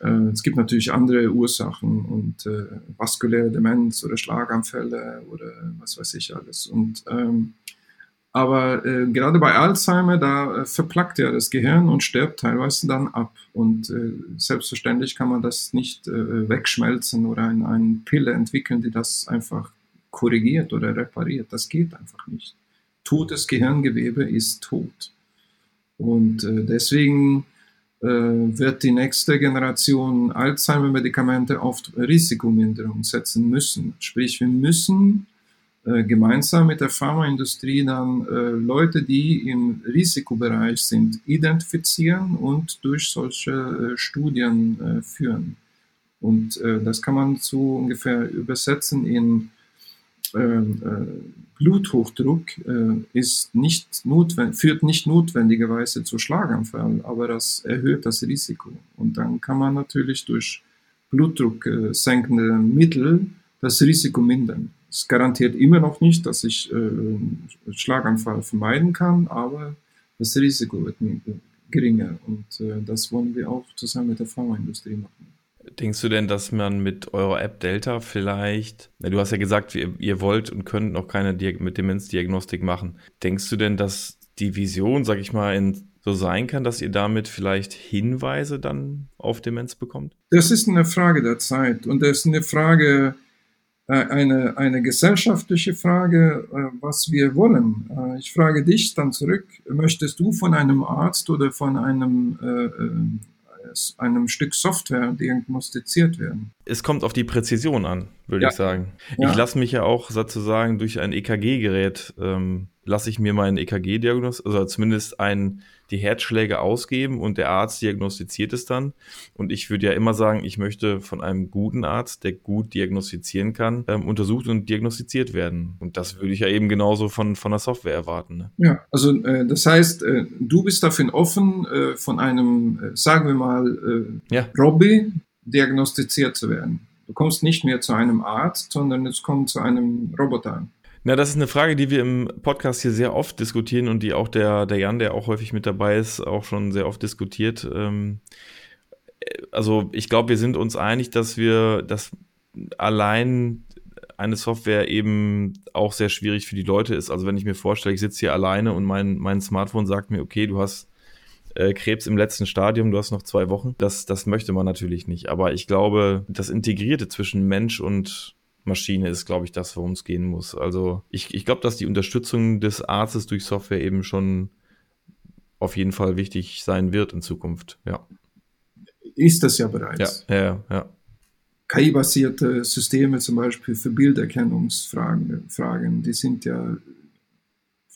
Äh, es gibt natürlich andere Ursachen und äh, vaskuläre Demenz oder Schlaganfälle oder was weiß ich alles. Und, ähm, aber äh, gerade bei Alzheimer, da äh, verplackt ja das Gehirn und stirbt teilweise dann ab. Und äh, selbstverständlich kann man das nicht äh, wegschmelzen oder eine ein Pille entwickeln, die das einfach korrigiert oder repariert. Das geht einfach nicht. Totes Gehirngewebe ist tot. Und äh, deswegen wird die nächste Generation Alzheimer-Medikamente auf Risikominderung setzen müssen. Sprich, wir müssen äh, gemeinsam mit der Pharmaindustrie dann äh, Leute, die im Risikobereich sind, identifizieren und durch solche äh, Studien äh, führen. Und äh, das kann man so ungefähr übersetzen in äh, Bluthochdruck äh, ist nicht notwendig, führt nicht notwendigerweise zu Schlaganfall, aber das erhöht das Risiko. Und dann kann man natürlich durch Blutdruck äh, senkende Mittel das Risiko mindern. Es garantiert immer noch nicht, dass ich äh, Schlaganfall vermeiden kann, aber das Risiko wird geringer. Und äh, das wollen wir auch zusammen mit der Pharmaindustrie machen. Denkst du denn, dass man mit eurer App Delta vielleicht, na, du hast ja gesagt, ihr, ihr wollt und könnt noch keine Di mit Demenzdiagnostik machen. Denkst du denn, dass die Vision, sag ich mal, in, so sein kann, dass ihr damit vielleicht Hinweise dann auf Demenz bekommt? Das ist eine Frage der Zeit und das ist eine Frage, äh, eine, eine gesellschaftliche Frage, äh, was wir wollen. Äh, ich frage dich dann zurück, möchtest du von einem Arzt oder von einem einem Stück Software diagnostiziert werden. Es kommt auf die Präzision an, würde ja. ich sagen. Ja. Ich lasse mich ja auch sozusagen durch ein EKG-Gerät, ähm, lasse ich mir mein EKG diagnostizieren, also zumindest ein die Herzschläge ausgeben und der Arzt diagnostiziert es dann. Und ich würde ja immer sagen, ich möchte von einem guten Arzt, der gut diagnostizieren kann, ähm, untersucht und diagnostiziert werden. Und das würde ich ja eben genauso von, von der Software erwarten. Ne? Ja, also äh, das heißt, äh, du bist dafür offen, äh, von einem, äh, sagen wir mal, äh, ja. Robby diagnostiziert zu werden. Du kommst nicht mehr zu einem Arzt, sondern es kommt zu einem Roboter. Na, das ist eine Frage, die wir im Podcast hier sehr oft diskutieren und die auch der, der Jan, der auch häufig mit dabei ist, auch schon sehr oft diskutiert. Ähm, also ich glaube, wir sind uns einig, dass wir, dass allein eine Software eben auch sehr schwierig für die Leute ist. Also wenn ich mir vorstelle, ich sitze hier alleine und mein, mein Smartphone sagt mir, okay, du hast äh, Krebs im letzten Stadium, du hast noch zwei Wochen. Das, das möchte man natürlich nicht. Aber ich glaube, das Integrierte zwischen Mensch und Maschine ist, glaube ich, das, worum es gehen muss. Also ich, ich glaube, dass die Unterstützung des Arztes durch Software eben schon auf jeden Fall wichtig sein wird in Zukunft, ja. Ist das ja bereits. Ja, ja, ja. KI-basierte Systeme zum Beispiel für Bilderkennungsfragen, Fragen, die sind ja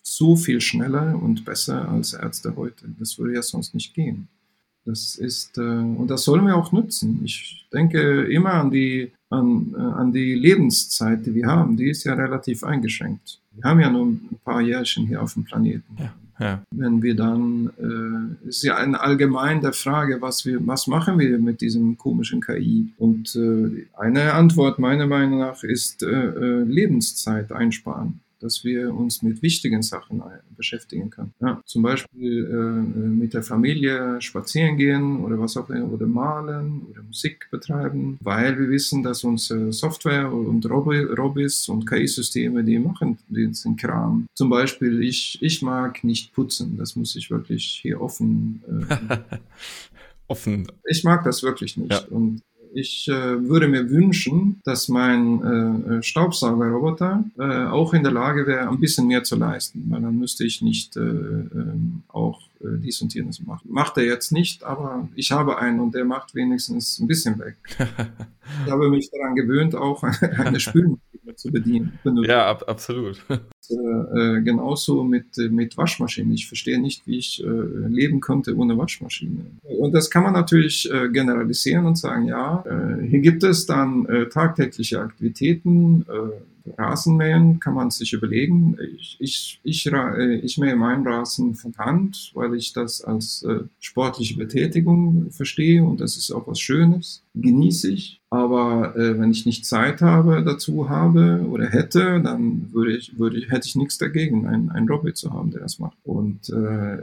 so viel schneller und besser als Ärzte heute. Das würde ja sonst nicht gehen. Das ist, äh, und das sollen wir auch nutzen. Ich denke immer an die an, äh, an die Lebenszeit, die wir haben, die ist ja relativ eingeschränkt. Wir haben ja nur ein paar Jährchen hier auf dem Planeten. Ja, ja. Wenn wir dann, äh, ist ja eine allgemeine Frage, was wir, was machen wir mit diesem komischen KI? Und äh, eine Antwort meiner Meinung nach ist äh, äh Lebenszeit einsparen dass wir uns mit wichtigen Sachen beschäftigen können. Ja, zum Beispiel äh, mit der Familie spazieren gehen oder was auch immer, oder malen oder Musik betreiben, weil wir wissen, dass unsere Software und Robis und KI-Systeme, die machen diesen Kram. Zum Beispiel, ich, ich mag nicht putzen, das muss ich wirklich hier offen. Äh, [LAUGHS] offen. Ich mag das wirklich nicht. Ja. Und ich äh, würde mir wünschen, dass mein äh, Staubsaugerroboter äh, auch in der Lage wäre, ein bisschen mehr zu leisten, weil dann müsste ich nicht äh, ähm, auch äh, dies und jenes machen. Macht er jetzt nicht, aber ich habe einen und der macht wenigstens ein bisschen weg. [LAUGHS] ich habe mich daran gewöhnt, auch [LAUGHS] eine Spülmaschine zu bedienen. Ja, ab, absolut. [LAUGHS] Äh, genauso mit, mit Waschmaschinen. Ich verstehe nicht, wie ich äh, leben könnte ohne Waschmaschine. Und das kann man natürlich äh, generalisieren und sagen, ja, äh, hier gibt es dann äh, tagtägliche Aktivitäten, äh, Rasenmähen kann man sich überlegen. Ich, ich, ich, äh, ich mähe meinen Rasen von Hand, weil ich das als äh, sportliche Betätigung verstehe und das ist auch was Schönes, genieße ich. Aber äh, wenn ich nicht Zeit habe, dazu habe oder hätte, dann würde ich, würde ich, hätte ich nichts dagegen, einen, einen Robby zu haben, der das macht. Und äh,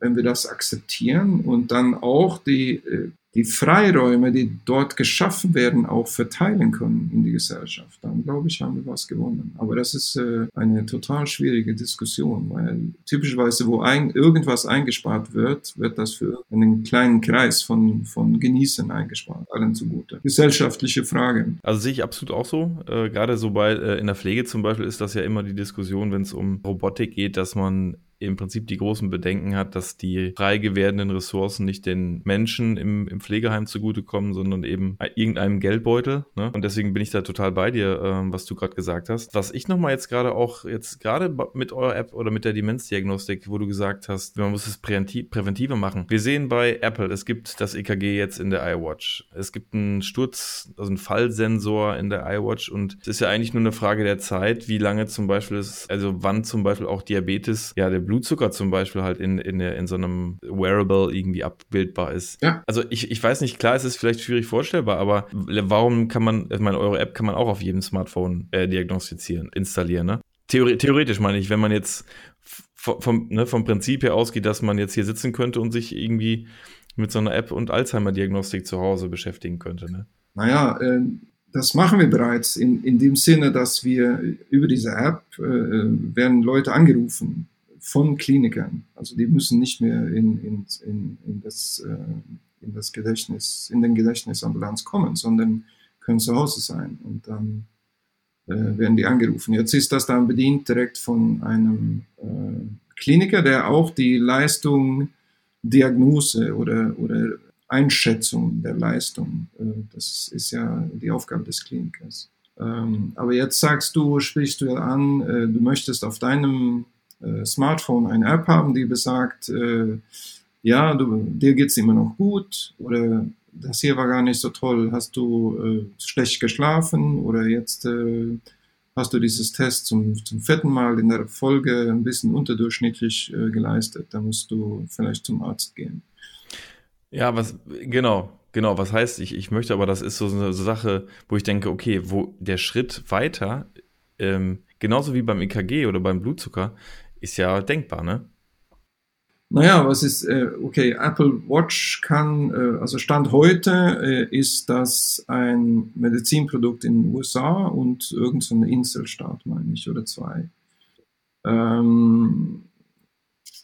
wenn wir das akzeptieren und dann auch die äh, die Freiräume, die dort geschaffen werden, auch verteilen können in die Gesellschaft, dann glaube ich, haben wir was gewonnen. Aber das ist äh, eine total schwierige Diskussion, weil typischerweise, wo ein, irgendwas eingespart wird, wird das für einen kleinen Kreis von, von Genießern eingespart, allen zugute. Gesellschaftliche Frage. Also sehe ich absolut auch so. Äh, gerade so bei äh, in der Pflege zum Beispiel ist das ja immer die Diskussion, wenn es um Robotik geht, dass man im Prinzip die großen Bedenken hat, dass die frei werdenden Ressourcen nicht den Menschen im, im Pflegeheim zugutekommen, sondern eben irgendeinem Geldbeutel. Ne? Und deswegen bin ich da total bei dir, äh, was du gerade gesagt hast. Was ich nochmal jetzt gerade auch, jetzt gerade mit eurer App oder mit der Demenzdiagnostik, wo du gesagt hast, man muss es präventiver machen. Wir sehen bei Apple, es gibt das EKG jetzt in der iWatch. Es gibt einen Sturz, also einen Fallsensor in der iWatch und es ist ja eigentlich nur eine Frage der Zeit, wie lange zum Beispiel ist, also wann zum Beispiel auch Diabetes, ja, der Blut Blutzucker zum Beispiel halt in, in, in so einem Wearable irgendwie abbildbar ist. Ja. Also ich, ich weiß nicht, klar, es ist vielleicht schwierig vorstellbar, aber warum kann man, ich meine, eure App kann man auch auf jedem Smartphone äh, diagnostizieren, installieren, ne? Theori theoretisch meine ich, wenn man jetzt vom, ne, vom Prinzip her ausgeht, dass man jetzt hier sitzen könnte und sich irgendwie mit so einer App und Alzheimer-Diagnostik zu Hause beschäftigen könnte. Ne? Naja, äh, das machen wir bereits in, in dem Sinne, dass wir über diese App äh, werden Leute angerufen von Klinikern. Also die müssen nicht mehr in, in, in, in, das, äh, in das Gedächtnis, in den Gedächtnisambulanz kommen, sondern können zu Hause sein und dann äh, werden die angerufen. Jetzt ist das dann bedient direkt von einem äh, Kliniker, der auch die Leistung, Diagnose oder, oder Einschätzung der Leistung, äh, das ist ja die Aufgabe des Klinikers. Ähm, aber jetzt sagst du, sprichst du an, äh, du möchtest auf deinem Smartphone eine App haben, die besagt, äh, ja, du, dir geht's immer noch gut oder das hier war gar nicht so toll, hast du äh, schlecht geschlafen oder jetzt äh, hast du dieses Test zum, zum vierten Mal in der Folge ein bisschen unterdurchschnittlich äh, geleistet, da musst du vielleicht zum Arzt gehen. Ja, was, genau, genau, was heißt, ich, ich möchte aber, das ist so eine Sache, wo ich denke, okay, wo der Schritt weiter, ähm, genauso wie beim EKG oder beim Blutzucker, ist ja denkbar, ne? Naja, was ist, äh, okay, Apple Watch kann, äh, also Stand heute äh, ist das ein Medizinprodukt in den USA und irgendein Inselstaat, meine ich, oder zwei. Ähm,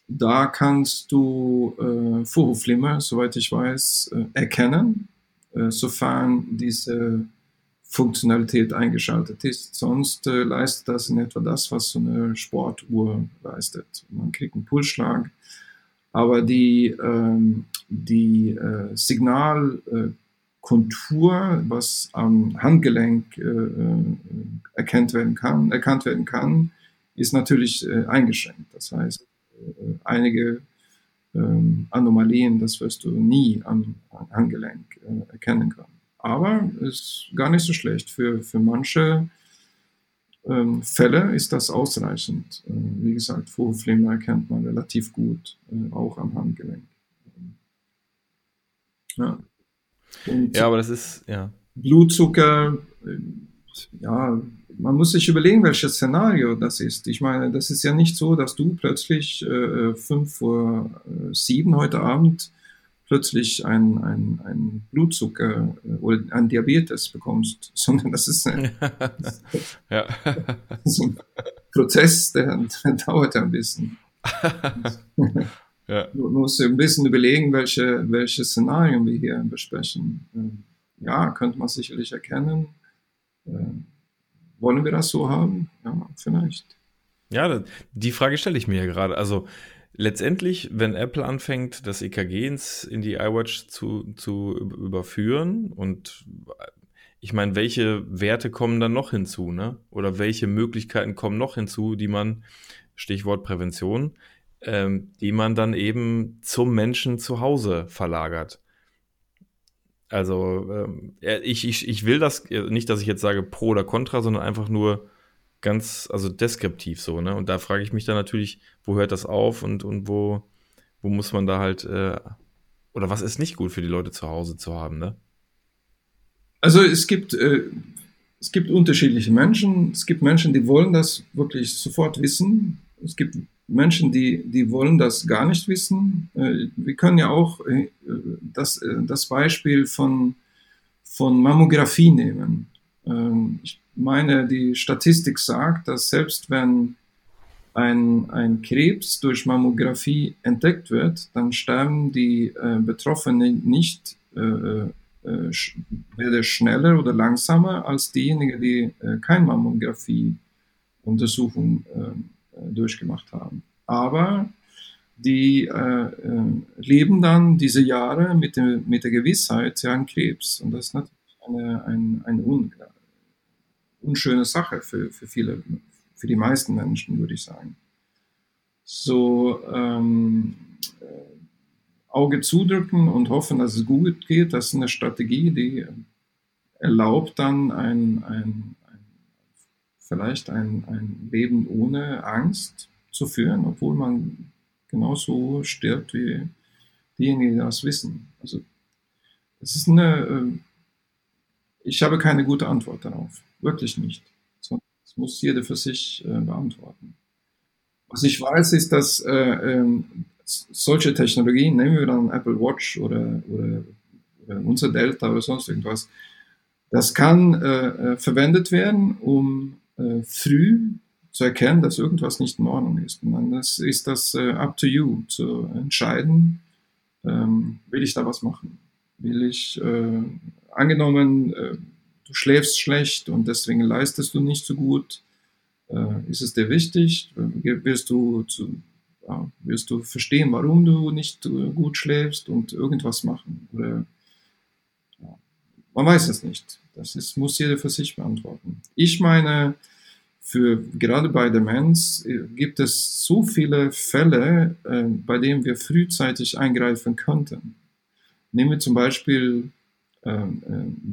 da kannst du äh, Vorhofflimmer, soweit ich weiß, äh, erkennen, äh, sofern diese Funktionalität eingeschaltet ist. Sonst äh, leistet das in etwa das, was so eine Sportuhr leistet. Man kriegt einen Pulsschlag, aber die, ähm, die äh, Signalkontur, was am Handgelenk äh, äh, erkannt werden kann, erkannt werden kann, ist natürlich äh, eingeschränkt. Das heißt, äh, einige ähm, Anomalien, das wirst du nie am Handgelenk erkennen können. Aber ist gar nicht so schlecht. Für, für manche ähm, Fälle ist das ausreichend. Äh, wie gesagt, Vorhofflimmern erkennt man relativ gut, äh, auch am Handgelenk. Ja. Und ja, aber das ist, ja. Blutzucker, äh, ja, man muss sich überlegen, welches Szenario das ist. Ich meine, das ist ja nicht so, dass du plötzlich äh, fünf vor äh, sieben heute Abend plötzlich ein, ein, Blutzucker äh, oder ein Diabetes bekommst, [LAUGHS] sondern das ist ein, [LAUGHS] ja. [LAUGHS] das ein Prozess, der, der, dauert ein bisschen. ja. Du musst ein bisschen überlegen, welche, welche Szenarien wir hier besprechen. Äh, ja, könnte man sicherlich erkennen. Äh, wollen wir das so haben? Ja, vielleicht. Ja, die Frage stelle ich mir ja gerade. Also letztendlich, wenn Apple anfängt, das EKG in die iWatch zu, zu überführen und ich meine, welche Werte kommen dann noch hinzu, ne? Oder welche Möglichkeiten kommen noch hinzu, die man, Stichwort Prävention, ähm, die man dann eben zum Menschen zu Hause verlagert. Also ähm, ich, ich, ich will das äh, nicht, dass ich jetzt sage pro oder contra, sondern einfach nur ganz, also deskriptiv so, ne? Und da frage ich mich dann natürlich, wo hört das auf und, und wo, wo muss man da halt, äh, oder was ist nicht gut für die Leute zu Hause zu haben, ne? Also es gibt, äh, es gibt unterschiedliche Menschen. Es gibt Menschen, die wollen das wirklich sofort wissen. Es gibt Menschen, die, die wollen das gar nicht wissen. Äh, wir können ja auch äh, das, äh, das Beispiel von, von Mammographie nehmen. Ähm, ich meine, die Statistik sagt, dass selbst wenn ein, ein Krebs durch Mammographie entdeckt wird, dann sterben die Betroffenen nicht weder schneller oder langsamer als diejenigen, die keine Mammographie-Untersuchung durchgemacht haben. Aber die äh, äh, leben dann diese Jahre mit, dem, mit der Gewissheit, sie haben Krebs. Und das ist natürlich eine, eine, eine un, unschöne Sache für, für viele, für die meisten Menschen, würde ich sagen. So ähm, äh, Auge zudrücken und hoffen, dass es gut geht, das ist eine Strategie, die erlaubt dann ein, ein, ein vielleicht ein, ein Leben ohne Angst zu führen, obwohl man genauso stirbt wie diejenigen, die das wissen. Also es ist eine, äh, ich habe keine gute Antwort darauf, wirklich nicht. Das muss jeder für sich äh, beantworten. Was ich weiß, ist, dass äh, ähm, solche Technologien, nehmen wir dann Apple Watch oder, oder, oder unser Delta oder sonst irgendwas, das kann äh, verwendet werden, um äh, früh zu erkennen, dass irgendwas nicht in Ordnung ist. Und dann ist, ist das äh, up to you zu entscheiden, ähm, will ich da was machen? Will ich, äh, angenommen, äh, du schläfst schlecht und deswegen leistest du nicht so gut, äh, ist es dir wichtig? Wirst du, zu, ja, wirst du verstehen, warum du nicht äh, gut schläfst und irgendwas machen? Oder, ja, man weiß es nicht. Das ist, muss jeder für sich beantworten. Ich meine, für gerade bei Demenz äh, gibt es so viele Fälle, äh, bei denen wir frühzeitig eingreifen könnten. Nehmen wir zum Beispiel äh, äh,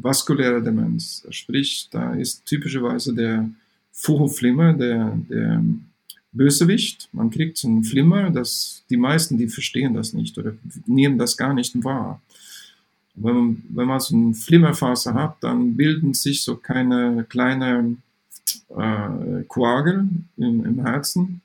vaskuläre Demenz, sprich, da ist typischerweise der Vorhofflimmer, der, der Bösewicht. Man kriegt so einen Flimmer, das, die meisten, die verstehen das nicht oder nehmen das gar nicht wahr. Wenn man, wenn man so eine Flimmerphase hat, dann bilden sich so keine kleine äh, Quagel im, im Herzen.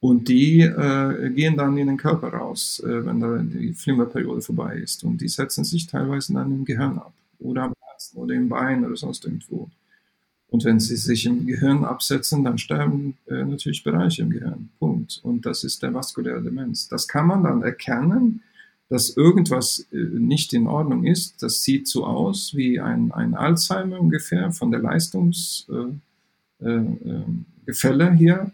Und die äh, gehen dann in den Körper raus, äh, wenn da die Flimmerperiode vorbei ist. Und die setzen sich teilweise dann im Gehirn ab oder am Herzen oder im Bein oder sonst irgendwo. Und wenn sie sich im Gehirn absetzen, dann sterben äh, natürlich Bereiche im Gehirn. Punkt. Und das ist der vaskuläre Demenz. Das kann man dann erkennen, dass irgendwas äh, nicht in Ordnung ist. Das sieht so aus wie ein, ein Alzheimer ungefähr von der Leistungsgefälle äh, äh, hier.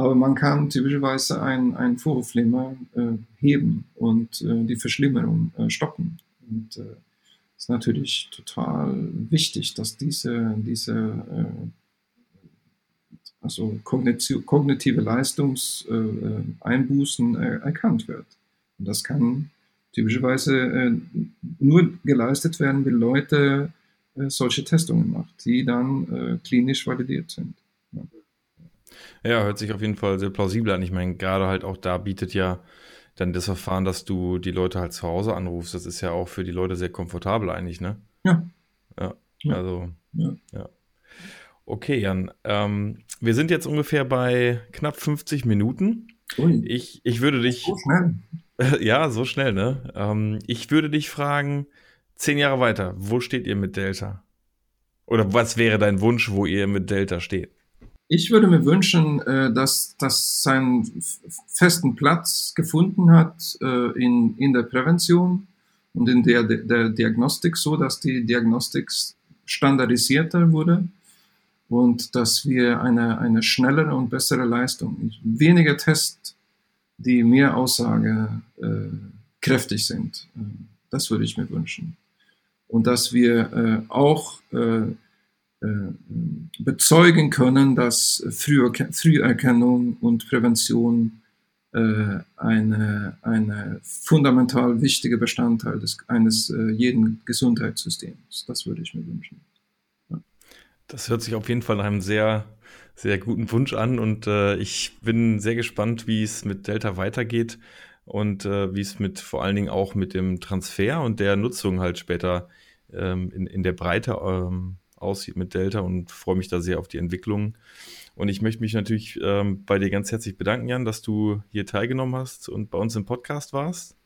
Aber man kann typischerweise ein, ein Vorhofflimmer äh, heben und äh, die Verschlimmerung äh, stoppen. Und äh, ist natürlich total wichtig, dass diese, diese also kognitive Leistungseinbußen erkannt wird. Und das kann typischerweise äh, nur geleistet werden, wenn Leute äh, solche Testungen machen, die dann äh, klinisch validiert sind. Ja. hört sich auf jeden Fall sehr plausibel an. Ich meine, gerade halt auch da bietet ja dann das Verfahren, dass du die Leute halt zu Hause anrufst, das ist ja auch für die Leute sehr komfortabel eigentlich, ne? Ja. Ja, ja. also, ja. ja. Okay, Jan. Ähm, wir sind jetzt ungefähr bei knapp 50 Minuten. Ui. Ich, ich würde dich. So schnell. [LAUGHS] Ja, so schnell, ne? Ähm, ich würde dich fragen, zehn Jahre weiter, wo steht ihr mit Delta? Oder was wäre dein Wunsch, wo ihr mit Delta steht? Ich würde mir wünschen, äh, dass das seinen festen Platz gefunden hat äh, in, in der Prävention und in der, der Diagnostik, so dass die Diagnostik standardisierter wurde und dass wir eine, eine schnellere und bessere Leistung, weniger Tests die mehr aussagekräftig äh, sind. Das würde ich mir wünschen. und dass wir äh, auch äh, äh, bezeugen können, dass Früherkennung und Prävention äh, eine, eine fundamental wichtige Bestandteil des, eines äh, jeden Gesundheitssystems. Das würde ich mir wünschen. Ja. Das hört sich auf jeden Fall nach einem sehr, sehr guten Wunsch an und äh, ich bin sehr gespannt, wie es mit Delta weitergeht und äh, wie es mit vor allen Dingen auch mit dem Transfer und der Nutzung halt später ähm, in, in der Breite ähm, aussieht mit Delta und freue mich da sehr auf die Entwicklung. Und ich möchte mich natürlich ähm, bei dir ganz herzlich bedanken, Jan, dass du hier teilgenommen hast und bei uns im Podcast warst.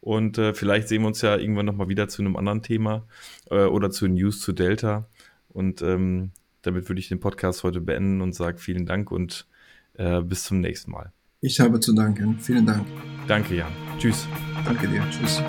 Und äh, vielleicht sehen wir uns ja irgendwann nochmal wieder zu einem anderen Thema äh, oder zu News zu Delta. Und ähm, damit würde ich den Podcast heute beenden und sage vielen Dank und äh, bis zum nächsten Mal. Ich habe zu danken. Vielen Dank. Danke, Jan. Tschüss. Danke dir. Tschüss.